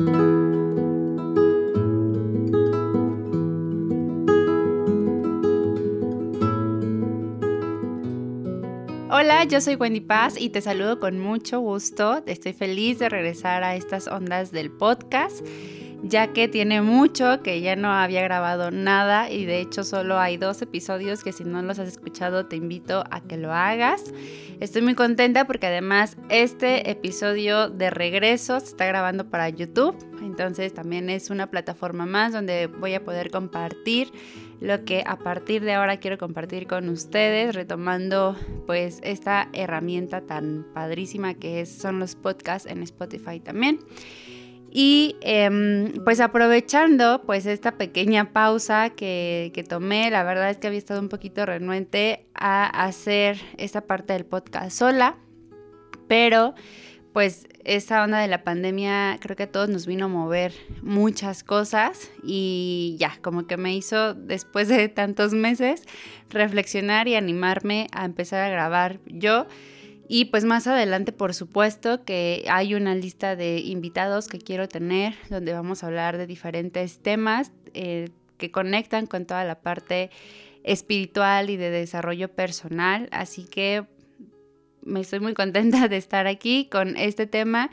Hola, yo soy Wendy Paz y te saludo con mucho gusto. Estoy feliz de regresar a estas ondas del podcast, ya que tiene mucho que ya no había grabado nada y de hecho solo hay dos episodios que si no los has escuchado te invito a que lo hagas. Estoy muy contenta porque además este episodio de regreso se está grabando para YouTube, entonces también es una plataforma más donde voy a poder compartir lo que a partir de ahora quiero compartir con ustedes, retomando pues esta herramienta tan padrísima que son los podcasts en Spotify también. Y em, pues aprovechando pues esta pequeña pausa que, que, tomé, la verdad es que había estado un poquito renuente a hacer esta parte del podcast sola, pero pues esa onda de la pandemia creo que a todos nos vino a mover muchas cosas y ya, como que me hizo después de tantos meses reflexionar y animarme a empezar a grabar yo. Y pues más adelante, por supuesto, que hay una lista de invitados que quiero tener, donde vamos a hablar de diferentes temas eh, que conectan con toda la parte espiritual y de desarrollo personal. Así que me estoy muy contenta de estar aquí con este tema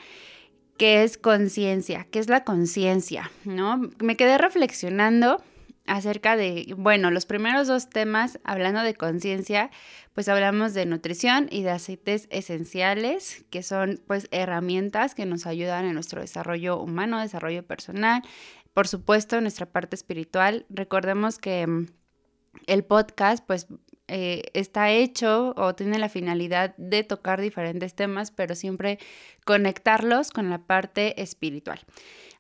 que es conciencia, ¿qué es la conciencia? ¿No? Me quedé reflexionando acerca de, bueno, los primeros dos temas, hablando de conciencia, pues hablamos de nutrición y de aceites esenciales, que son pues herramientas que nos ayudan en nuestro desarrollo humano, desarrollo personal, por supuesto, nuestra parte espiritual. Recordemos que mm, el podcast pues eh, está hecho o tiene la finalidad de tocar diferentes temas, pero siempre conectarlos con la parte espiritual.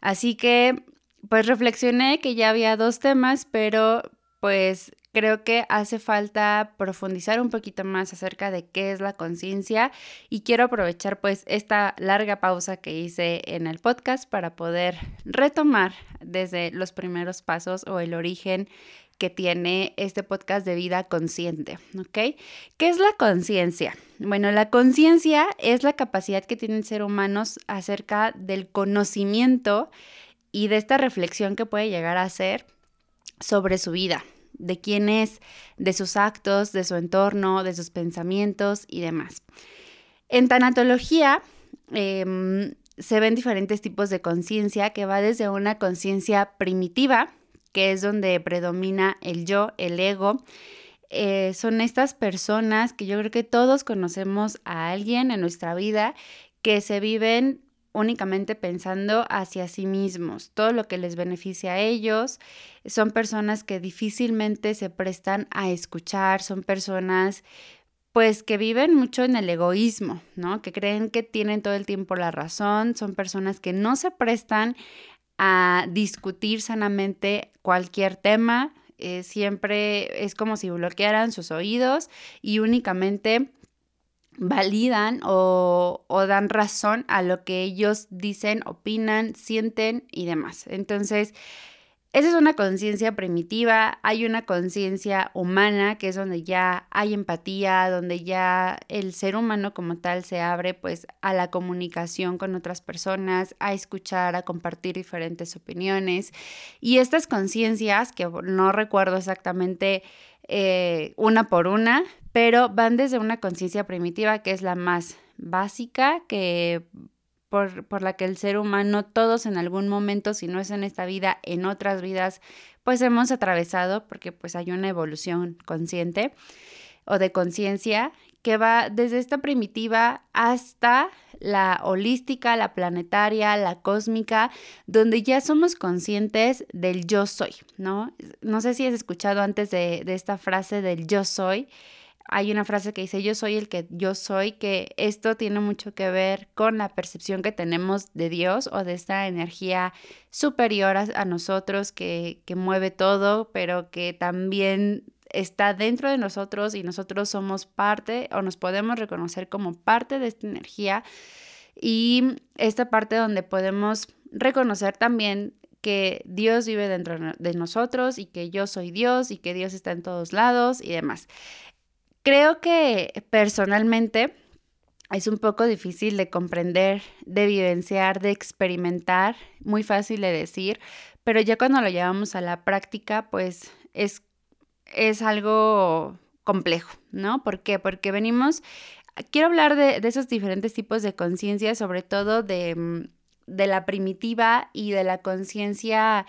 Así que, pues reflexioné que ya había dos temas, pero pues creo que hace falta profundizar un poquito más acerca de qué es la conciencia y quiero aprovechar pues esta larga pausa que hice en el podcast para poder retomar desde los primeros pasos o el origen que tiene este podcast de vida consciente, ¿ok? ¿Qué es la conciencia? Bueno, la conciencia es la capacidad que tienen ser humanos acerca del conocimiento y de esta reflexión que puede llegar a ser sobre su vida, de quién es, de sus actos, de su entorno, de sus pensamientos y demás. En tanatología em, se ven diferentes tipos de conciencia que va desde una conciencia primitiva, que es donde predomina el yo, el ego. Eh, son estas personas que yo creo que todos conocemos a alguien en nuestra vida que se viven únicamente pensando hacia sí mismos, todo lo que les beneficia a ellos. Son personas que difícilmente se prestan a escuchar, son personas pues que viven mucho en el egoísmo, ¿no? Que creen que tienen todo el tiempo la razón, son personas que no se prestan a discutir sanamente cualquier tema. Eh, siempre es como si bloquearan sus oídos y únicamente validan o, dan razón a lo que ellos dicen, opinan, sienten y demás. Entonces, esa es una conciencia primitiva, hay una conciencia humana que es donde ya hay empatía, donde ya el ser humano como tal se abre pues a la comunicación con otras personas, a escuchar, a compartir diferentes opiniones. Y estas conciencias, que no recuerdo exactamente eh, una por una, pero van desde una conciencia primitiva que es la más básica, que por, la que el ser humano, todos en algún momento, si no es en esta vida, en otras vidas, pues hemos atravesado, porque pues hay una evolución consciente o de conciencia que va desde esta primitiva hasta la holística, la planetaria, la cósmica, donde ya somos conscientes del yo soy, ¿no? No sé si has escuchado antes de, de esta frase del yo soy, hay una frase que dice, yo soy el que yo soy, que esto tiene mucho que ver con la percepción que tenemos de Dios o de esta energía superior a, nosotros que, que mueve todo, pero que también está dentro de nosotros y nosotros somos parte o nos podemos reconocer como parte de esta energía y esta parte donde podemos reconocer también que Dios vive dentro de nosotros y que yo soy Dios y que Dios está en todos lados y demás. Creo que personalmente es un poco difícil de comprender, de vivenciar, de experimentar, muy fácil de decir, pero ya cuando lo llevamos a la práctica, pues es, es algo complejo, ¿no? ¿Por qué? Porque venimos, quiero hablar de, esos diferentes tipos de conciencia, sobre todo de, mm, de, la primitiva y de la conciencia,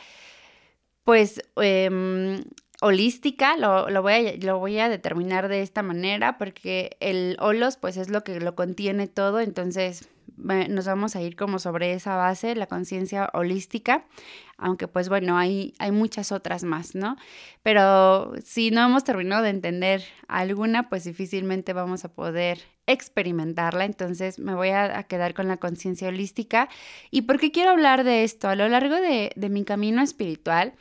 pues, eh, holística, lo, voy a, lo voy a determinar de esta manera porque el holos pues es lo que lo contiene todo, entonces nos vamos a ir como sobre esa base, la conciencia holística, aunque pues bueno, hay, hay muchas otras más, ¿no? Pero si no hemos terminado de entender alguna, pues difícilmente vamos a poder experimentarla, entonces me voy a, quedar con la conciencia holística. ¿Y por qué quiero hablar de esto? A lo largo de, de mi camino espiritual,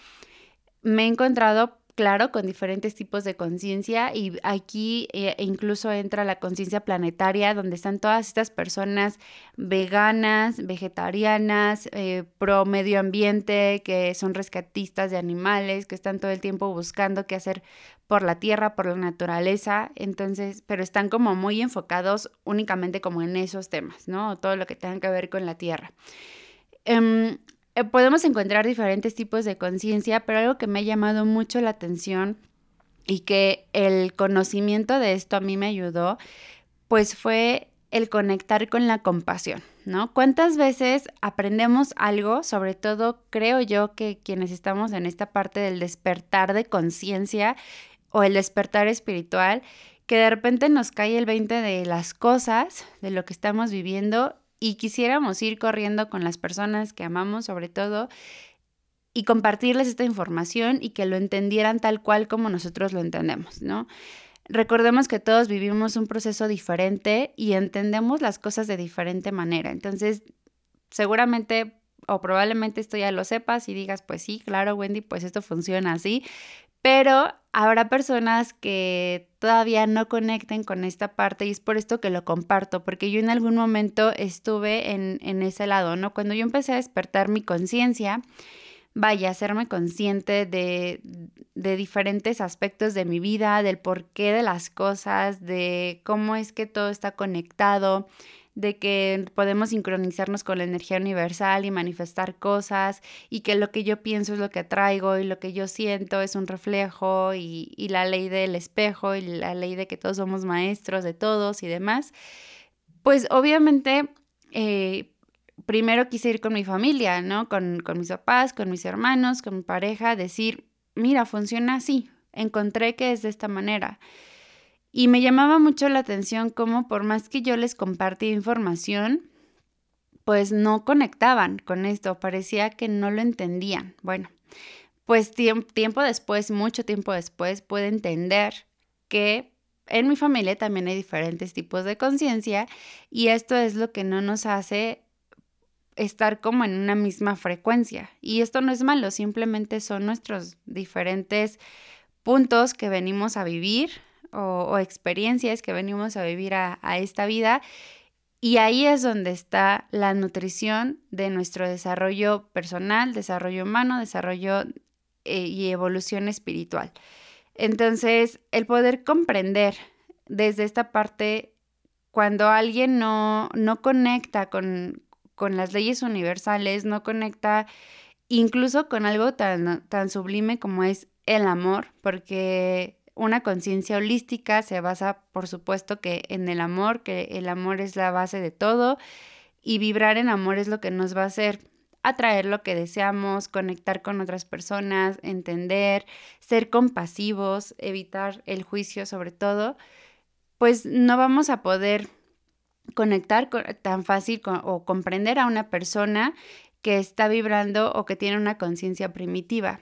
me he encontrado claro, con diferentes tipos de conciencia y aquí eh, incluso entra la conciencia planetaria, donde están todas estas personas veganas, vegetarianas, eh, pro medio ambiente, que son rescatistas de animales, que están todo el tiempo buscando qué hacer por la tierra, por la naturaleza, entonces, pero están como muy enfocados únicamente como en esos temas, ¿no? Todo lo que tenga que ver con la tierra. Em, podemos encontrar diferentes tipos de conciencia, pero algo que me ha llamado mucho la atención y que el conocimiento de esto a mí me ayudó, pues fue el conectar con la compasión, ¿no? ¿Cuántas veces aprendemos algo, sobre todo creo yo que quienes estamos en esta parte del despertar de conciencia o el despertar espiritual, que de repente nos cae el 20 de las cosas, de lo que estamos viviendo y quisiéramos ir corriendo con las personas que amamos sobre todo y compartirles esta información y que lo entendieran tal cual como nosotros lo entendemos, ¿no? Recordemos que todos vivimos un proceso diferente y entendemos las cosas de diferente manera. Entonces, seguramente o probablemente esto ya lo sepas y digas, pues sí, claro, Wendy, pues esto funciona así, pero habrá personas que todavía no conecten con esta parte y es por esto que lo comparto, porque yo en algún momento estuve en, en ese lado, ¿no? Cuando yo empecé a despertar mi conciencia, vaya, hacerme consciente de, de, diferentes aspectos de mi vida, del porqué de las cosas, de cómo es que todo está conectado, de que podemos sincronizarnos con la energía universal y manifestar cosas y que lo que yo pienso es lo que atraigo y lo que yo siento es un reflejo y, la ley del espejo y la ley de que todos somos maestros de todos y demás, pues obviamente eh, primero quise ir con mi familia, ¿no? Con, con mis papás, con mis hermanos, con mi pareja, decir, mira, funciona así, encontré que es de esta manera. Y me llamaba mucho la atención cómo por más que yo les compartía información, pues no conectaban con esto, parecía que no lo entendían. Bueno, pues tiempo después, mucho tiempo después, pude entender que en mi familia también hay diferentes tipos de conciencia y esto es lo que no nos hace estar como en una misma frecuencia. Y esto no es malo, simplemente son nuestros diferentes puntos que venimos a vivir o, experiencias que venimos a vivir a, esta vida. Y ahí es donde está la nutrición de nuestro desarrollo personal, desarrollo humano, desarrollo eh, y evolución espiritual. Entonces, el poder comprender desde esta parte, cuando alguien no, no conecta con, con, las leyes universales, no conecta incluso con algo tan, tan sublime como es el amor, porque una conciencia holística se basa, por supuesto, que en el amor, que el amor es la base de todo y vibrar en amor es lo que nos va a hacer atraer lo que deseamos, conectar con otras personas, entender, ser compasivos, evitar el juicio sobre todo, pues no vamos a poder conectar tan fácil o comprender a una persona que está vibrando o que tiene una conciencia primitiva.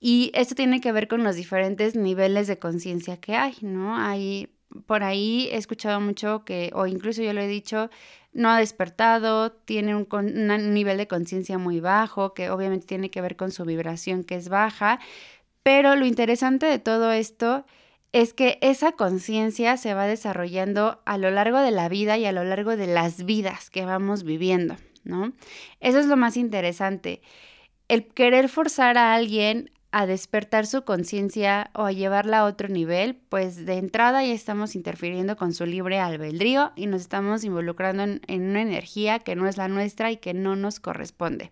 Y esto tiene que ver con los diferentes niveles de conciencia que hay, ¿no? Hay, por ahí he escuchado mucho que, o incluso yo lo he dicho, no ha despertado, tiene un, un nivel de conciencia muy bajo, que obviamente tiene que ver con su vibración que es baja, pero lo interesante de todo esto es que esa conciencia se va desarrollando a lo largo de la vida y a lo largo de las vidas que vamos viviendo, ¿no? Eso es lo más interesante. El querer forzar a alguien a despertar su conciencia o a llevarla a otro nivel, pues de entrada ya estamos interfiriendo con su libre albedrío y nos estamos involucrando en, una energía que no es la nuestra y que no nos corresponde.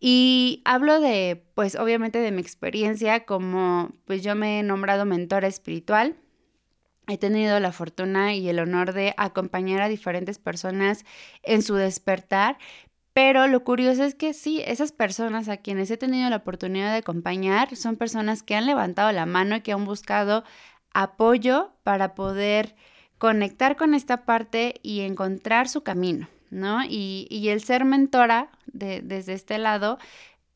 Y hablo de, pues obviamente de mi experiencia como, pues yo me he nombrado mentora espiritual. He tenido la fortuna y el honor de acompañar a diferentes personas en su despertar, pero lo curioso es que sí, esas personas a quienes he tenido la oportunidad de acompañar son personas que han levantado la mano y que han buscado apoyo para poder conectar con esta parte y encontrar su camino, ¿no? Y, el ser mentora desde este lado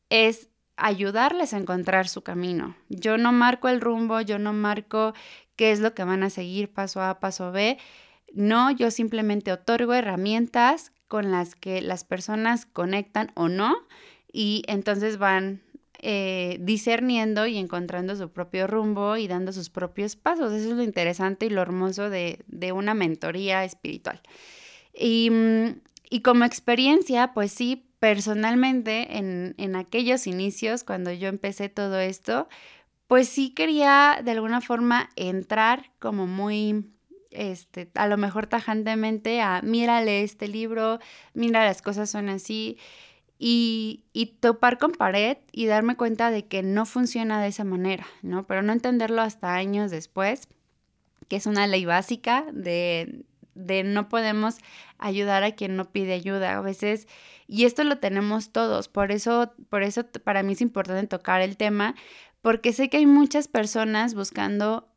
es ayudarles a encontrar su camino. Yo no marco el rumbo, yo no marco qué es lo que van a seguir paso A, paso B. No, yo simplemente otorgo herramientas con las que las personas conectan o no y entonces van eh, discerniendo y encontrando su propio rumbo y dando sus propios pasos. Eso es lo interesante y lo hermoso de, una mentoría espiritual. Y, mm, y, como experiencia, pues sí, personalmente en, en aquellos inicios, cuando yo empecé todo esto, pues sí quería de alguna forma entrar como muy este, a lo mejor tajantemente a, mírale este libro, mira, las cosas son así, y, y, topar con pared y darme cuenta de que no funciona de esa manera, ¿no? Pero no entenderlo hasta años después, que es una ley básica de, de no podemos ayudar a quien no pide ayuda a veces y esto lo tenemos todos por eso por eso para mí es importante tocar el tema porque sé que hay muchas personas buscando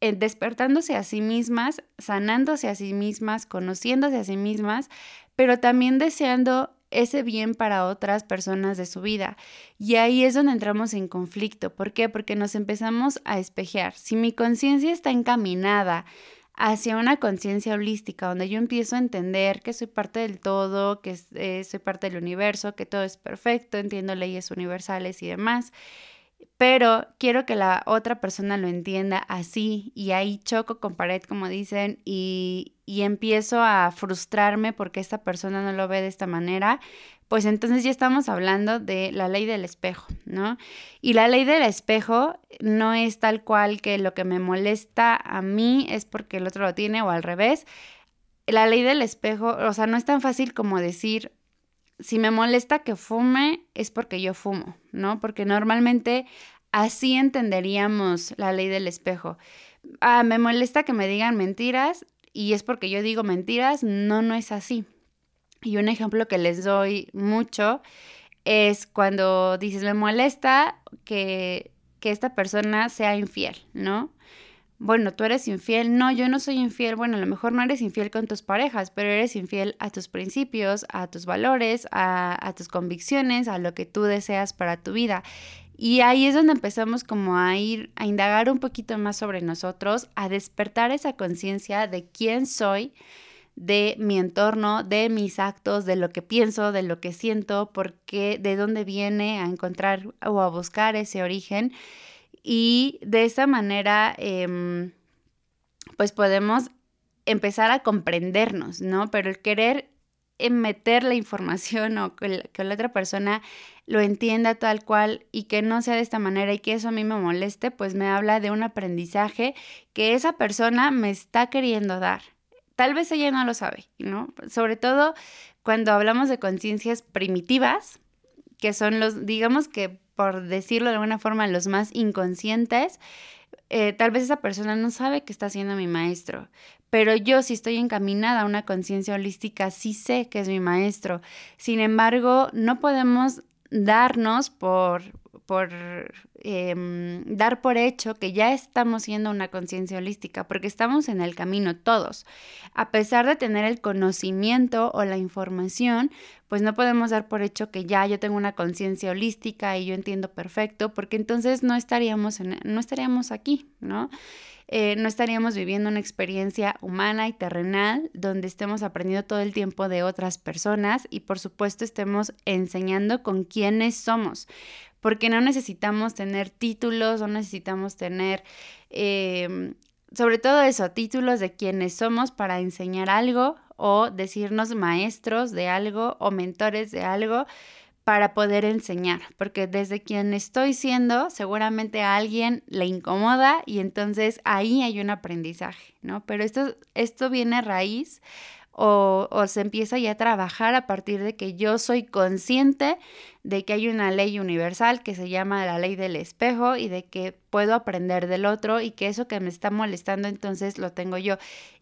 despertándose a sí mismas, sanándose a sí mismas, conociéndose a sí mismas, pero también deseando ese bien para otras personas de su vida. Y ahí es donde entramos en conflicto. ¿Por qué? Porque nos empezamos a espejear. Si mi conciencia está encaminada hacia una conciencia holística, donde yo empiezo a entender que soy parte del todo, que eh, soy parte del universo, que todo es perfecto, entiendo leyes universales y demás, pero quiero que la otra persona lo entienda así y ahí choco con pared, como dicen, y, y empiezo a frustrarme porque esta persona no lo ve de esta manera, pues entonces ya estamos hablando de la ley del espejo, ¿no? Y la ley del espejo no es tal cual que lo que me molesta a mí es porque el otro lo tiene o al revés. La ley del espejo, o sea, no es tan fácil como decir, si me molesta que fume, es porque yo fumo, ¿no? Porque normalmente así entenderíamos la ley del espejo. Ah, me molesta que me digan mentiras y es porque yo digo mentiras. No, no es así. Y un ejemplo que les doy mucho es cuando dices, me molesta que, que esta persona sea infiel, ¿no? Bueno, tú eres infiel. No, yo no soy infiel. Bueno, a lo mejor no eres infiel con tus parejas, pero eres infiel a tus principios, a tus valores, a, tus convicciones, a lo que tú deseas para tu vida. Y ahí es donde empezamos como a ir a indagar un poquito más sobre nosotros, a despertar esa conciencia de quién soy, de mi entorno, de mis actos, de lo que pienso, de lo que siento, porque de dónde viene a encontrar o a buscar ese origen y de esa manera, em, pues podemos empezar a comprendernos, ¿no? Pero el querer meter la información o que la, otra persona lo entienda tal cual y que no sea de esta manera y que eso a mí me moleste, pues me habla de un aprendizaje que esa persona me está queriendo dar. Tal vez ella no lo sabe, ¿no? Sobre todo cuando hablamos de conciencias primitivas, que son los, digamos que por decirlo de alguna forma, los más inconscientes, eh, tal vez esa persona no sabe que está siendo mi maestro, pero yo si estoy encaminada a una conciencia holística, sí sé que es mi maestro. Sin embargo, no podemos darnos por, por em, dar por hecho que ya estamos siendo una conciencia holística, porque estamos en el camino todos. A pesar de tener el conocimiento o la información, pues no podemos dar por hecho que ya yo tengo una conciencia holística y yo entiendo perfecto, porque entonces no estaríamos, no estaríamos aquí, ¿no? Eh, no estaríamos viviendo una experiencia humana y terrenal donde estemos aprendiendo todo el tiempo de otras personas y por supuesto estemos enseñando con quiénes somos porque no necesitamos tener títulos, no necesitamos tener, em, sobre todo eso, títulos de quienes somos para enseñar algo o decirnos maestros de algo o mentores de algo, para poder enseñar, porque desde quien estoy siendo, seguramente a alguien le incomoda y entonces ahí hay un aprendizaje, ¿no? Pero esto, esto viene a raíz o, se empieza ya a trabajar a partir de que yo soy consciente de que hay una ley universal que se llama la ley del espejo y de que puedo aprender del otro y que eso que me está molestando entonces lo tengo yo.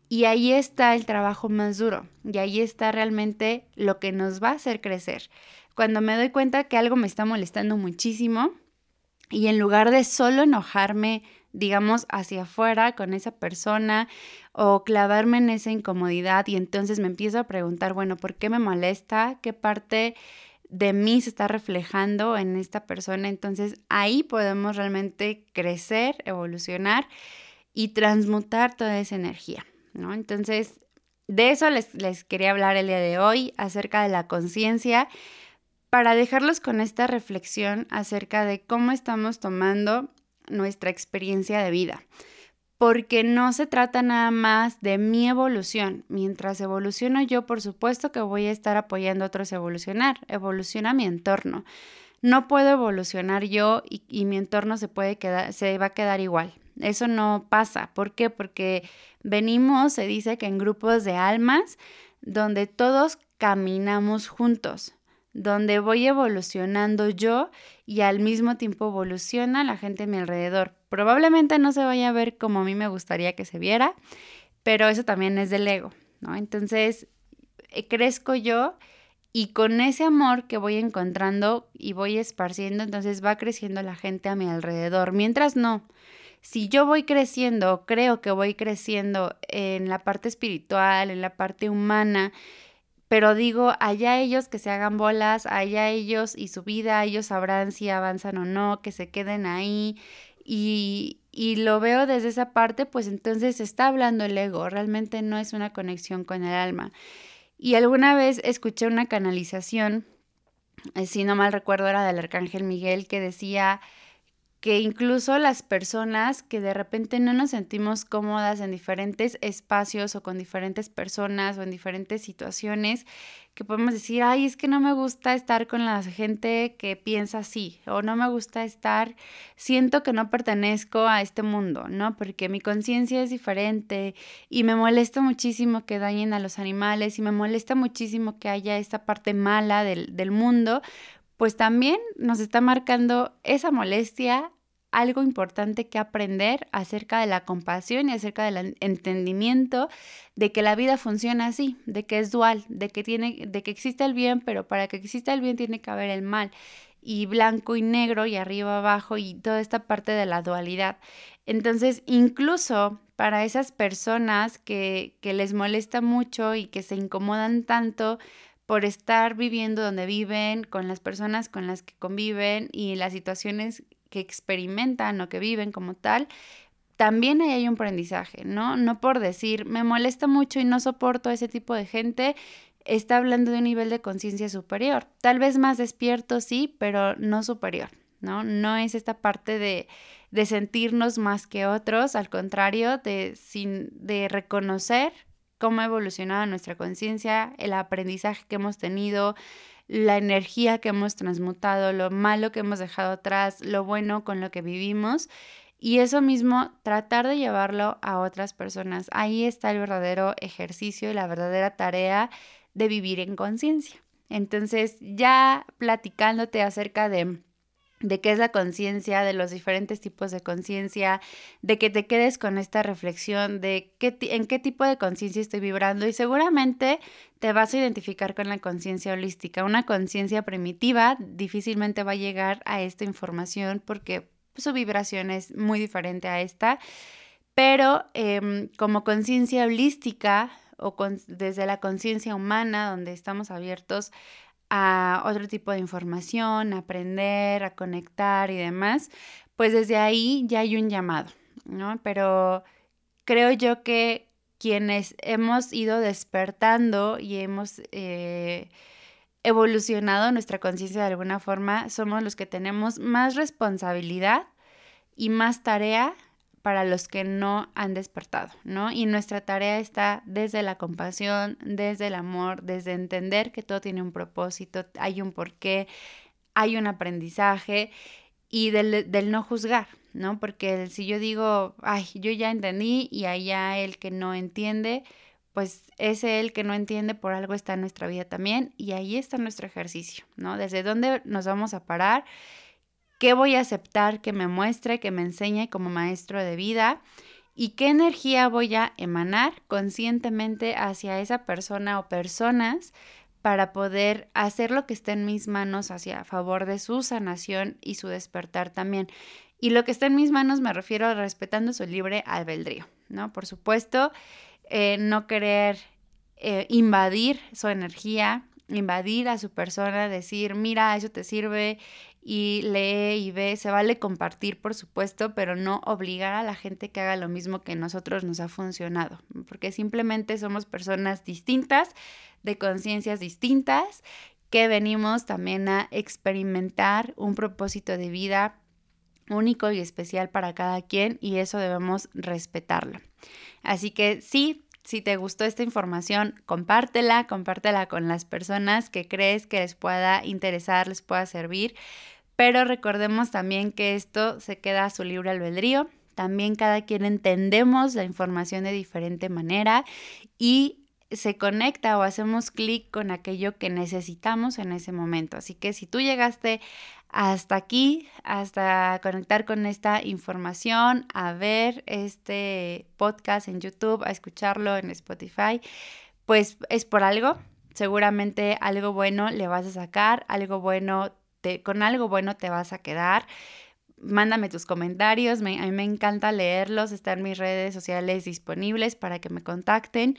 Y ahí está el trabajo más duro y ahí está realmente lo que nos va a hacer crecer. Cuando me doy cuenta que algo me está molestando muchísimo y en lugar de solo enojarme, digamos, hacia afuera con esa persona o clavarme en esa incomodidad y entonces me empiezo a preguntar, bueno, ¿por qué me molesta? ¿Qué parte de mí se está reflejando en esta persona? Entonces ahí podemos realmente crecer, evolucionar y transmutar toda esa energía. ¿no? Entonces, de eso les, les quería hablar el día de hoy, acerca de la conciencia, para dejarlos con esta reflexión acerca de cómo estamos tomando nuestra experiencia de vida. Porque no se trata nada más de mi evolución. Mientras evoluciono yo, por supuesto que voy a estar apoyando a otros a evolucionar. Evoluciona mi entorno. No puedo evolucionar yo y, y mi entorno se, puede quedar, se va a quedar igual. Eso no pasa. ¿Por qué? Porque venimos, se dice que en grupos de almas, donde todos caminamos juntos, donde voy evolucionando yo y al mismo tiempo evoluciona la gente a mi alrededor. Probablemente no se vaya a ver como a mí me gustaría que se viera, pero eso también es del ego, ¿no? Entonces, eh, crezco yo y con ese amor que voy encontrando y voy esparciendo, entonces va creciendo la gente a mi alrededor. Mientras no, si yo voy creciendo, creo que voy creciendo en la parte espiritual, en la parte humana, pero digo, allá ellos que se hagan bolas, allá ellos y su vida, ellos sabrán si avanzan o no, que se queden ahí. Y, y lo veo desde esa parte, pues entonces está hablando el ego, realmente no es una conexión con el alma. Y alguna vez escuché una canalización, eh, si no mal recuerdo era del Arcángel Miguel, que decía, que incluso las personas que de repente no nos sentimos cómodas en diferentes espacios o con diferentes personas o en diferentes situaciones, que podemos decir, ay, es que no me gusta estar con la gente que piensa así, o no me gusta estar, siento que no pertenezco a este mundo, ¿no? Porque mi conciencia es diferente y me molesta muchísimo que dañen a los animales y me molesta muchísimo que haya esta parte mala del, del mundo, pues también nos está marcando esa molestia, algo importante que aprender acerca de la compasión y acerca del entendimiento de que la vida funciona así, de que es dual, de que tiene de que existe el bien, pero para que exista el bien tiene que haber el mal y blanco y negro y arriba abajo y toda esta parte de la dualidad. Entonces, incluso para esas personas que, que les molesta mucho y que se incomodan tanto por estar viviendo donde viven, con las personas con las que conviven y las situaciones que experimentan o que viven como tal, también ahí hay un aprendizaje, ¿no? No por decir, me molesta mucho y no soporto a ese tipo de gente, está hablando de un nivel de conciencia superior. Tal vez más despierto, sí, pero no superior, ¿no? No es esta parte de, de sentirnos más que otros, al contrario, de, sin, de reconocer cómo ha evolucionado nuestra conciencia, el aprendizaje que hemos tenido, la energía que hemos transmutado, lo malo que hemos dejado atrás, lo bueno con lo que vivimos. Y eso mismo, tratar de llevarlo a otras personas. Ahí está el verdadero ejercicio y la verdadera tarea de vivir en conciencia. Entonces, ya platicándote acerca de de qué es la conciencia, de los diferentes tipos de conciencia, de que te quedes con esta reflexión de qué, en qué tipo de conciencia estoy vibrando y seguramente te vas a identificar con la conciencia holística. Una conciencia primitiva difícilmente va a llegar a esta información porque su vibración es muy diferente a esta, pero em, como conciencia holística o desde la conciencia humana, donde estamos abiertos a otro tipo de información, a aprender, a conectar y demás, pues desde ahí ya hay un llamado, ¿no? Pero creo yo que quienes hemos ido despertando y hemos eh, evolucionado nuestra conciencia de alguna forma, somos los que tenemos más responsabilidad y más tarea para los que no han despertado, ¿no? Y nuestra tarea está desde la compasión, desde el amor, desde entender que todo tiene un propósito, hay un porqué, hay un aprendizaje y del, del no juzgar, ¿no? Porque si yo digo, ay, yo ya entendí y allá el que no entiende, pues ese el que no entiende por algo está en nuestra vida también y ahí está nuestro ejercicio, ¿no? Desde dónde nos vamos a parar, qué voy a aceptar que me muestre, que me enseñe como maestro de vida y qué energía voy a emanar conscientemente hacia esa persona o personas para poder hacer lo que esté en mis manos hacia favor de su sanación y su despertar también. Y lo que está en mis manos me refiero a respetando su libre albedrío, ¿no? Por supuesto, eh, no querer eh, invadir su energía, invadir a su persona, decir, mira, eso te sirve y lee y ve, se vale compartir, por supuesto, pero no obligar a la gente que haga lo mismo que nosotros nos ha funcionado, porque simplemente somos personas distintas, de conciencias distintas, que venimos también a experimentar un propósito de vida único y especial para cada quien y eso debemos respetarlo. Así que sí, si te gustó esta información, compártela, compártela con las personas que crees que les pueda interesar, les pueda servir. Pero recordemos también que esto se queda a su libre albedrío. También cada quien entendemos la información de diferente manera y se conecta o hacemos clic con aquello que necesitamos en ese momento. Así que si tú llegaste hasta aquí, hasta conectar con esta información, a ver este podcast en YouTube, a escucharlo en Spotify, pues es por algo. Seguramente algo bueno le vas a sacar, algo bueno, te, con algo bueno te vas a quedar mándame tus comentarios, a mí me encanta leerlos, están mis redes sociales disponibles para que me contacten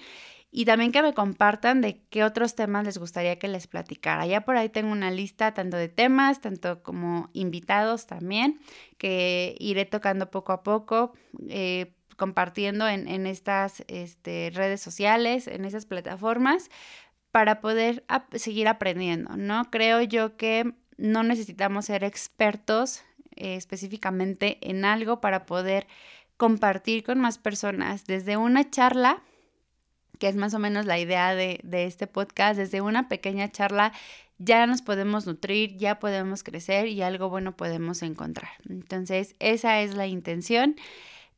y también que me compartan de qué otros temas les gustaría que les platicara. Ya por ahí tengo una lista tanto de temas, tanto como invitados también, que iré tocando poco a poco, eh, compartiendo en, estas este, redes sociales, en esas plataformas, para poder seguir aprendiendo, ¿no? Creo yo que no necesitamos ser expertos eh, específicamente en algo para poder compartir con más personas desde una charla que es más o menos la idea de, este podcast, desde una pequeña charla ya nos podemos nutrir, ya podemos crecer y algo bueno podemos encontrar. Entonces, esa es la intención.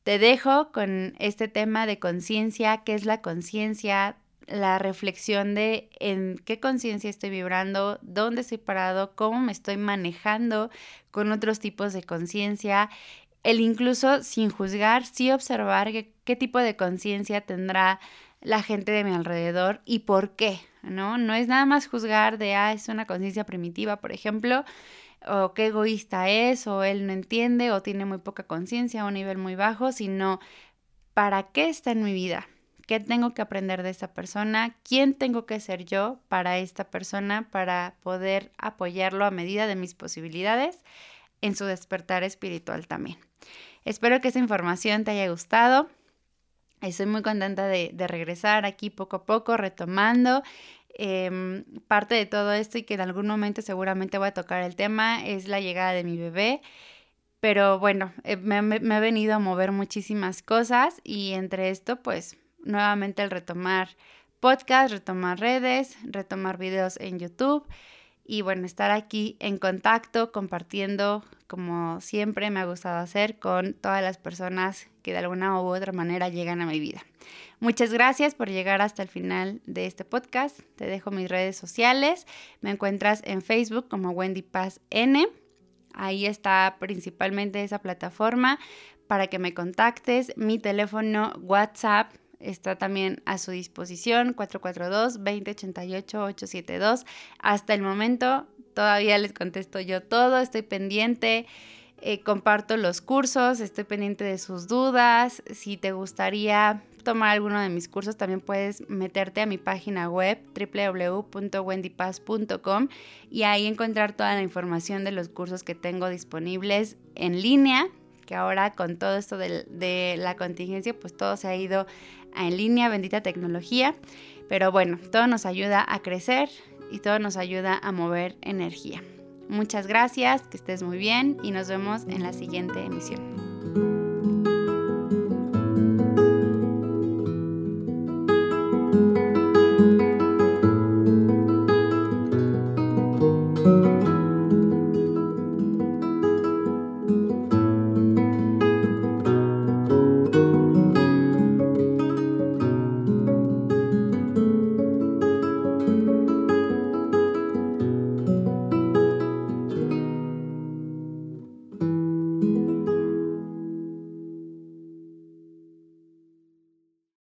Te dejo con este tema de conciencia, qué es la conciencia, la reflexión de en qué conciencia estoy vibrando, dónde estoy parado, cómo me estoy manejando con otros tipos de conciencia, el incluso sin juzgar, sí observar qué tipo de conciencia tendrá la gente de mi alrededor y por qué, ¿no? No es nada más juzgar de, ah, es una conciencia primitiva, por ejemplo, o qué egoísta es, o él no entiende, o tiene muy poca conciencia a un nivel muy bajo, sino para qué está en mi vida, qué tengo que aprender de esta persona, quién tengo que ser yo para esta persona para poder apoyarlo a medida de mis posibilidades en su despertar espiritual también. Espero que esta información te haya gustado. Estoy muy contenta de, regresar aquí poco a poco, retomando. Em, parte de todo esto y que en algún momento seguramente voy a tocar el tema es la llegada de mi bebé. Pero bueno, eh, me, me, venido a mover muchísimas cosas y entre esto, pues nuevamente el retomar podcast, retomar redes, retomar videos en YouTube y bueno, estar aquí en contacto, compartiendo como siempre me ha gustado hacer con todas las personas que de alguna u otra manera llegan a mi vida. Muchas gracias por llegar hasta el final de este podcast. Te dejo mis redes sociales. Me encuentras en Facebook como Wendy Paz N. Ahí está principalmente esa plataforma para que me contactes. Mi teléfono WhatsApp está también a su disposición 442-2088-872. Hasta el momento todavía les contesto yo todo, estoy pendiente. Eh, comparto los cursos, estoy pendiente de sus dudas. Si te gustaría tomar alguno de mis cursos, también puedes meterte a mi página web www.wendypaz.com y ahí encontrar toda la información de los cursos que tengo disponibles en línea, que ahora con todo esto de, la contingencia, pues todo se ha ido en línea, bendita tecnología. Pero bueno, todo nos ayuda a crecer y todo nos ayuda a mover energía. Muchas gracias, que estés muy bien y nos vemos en la siguiente emisión.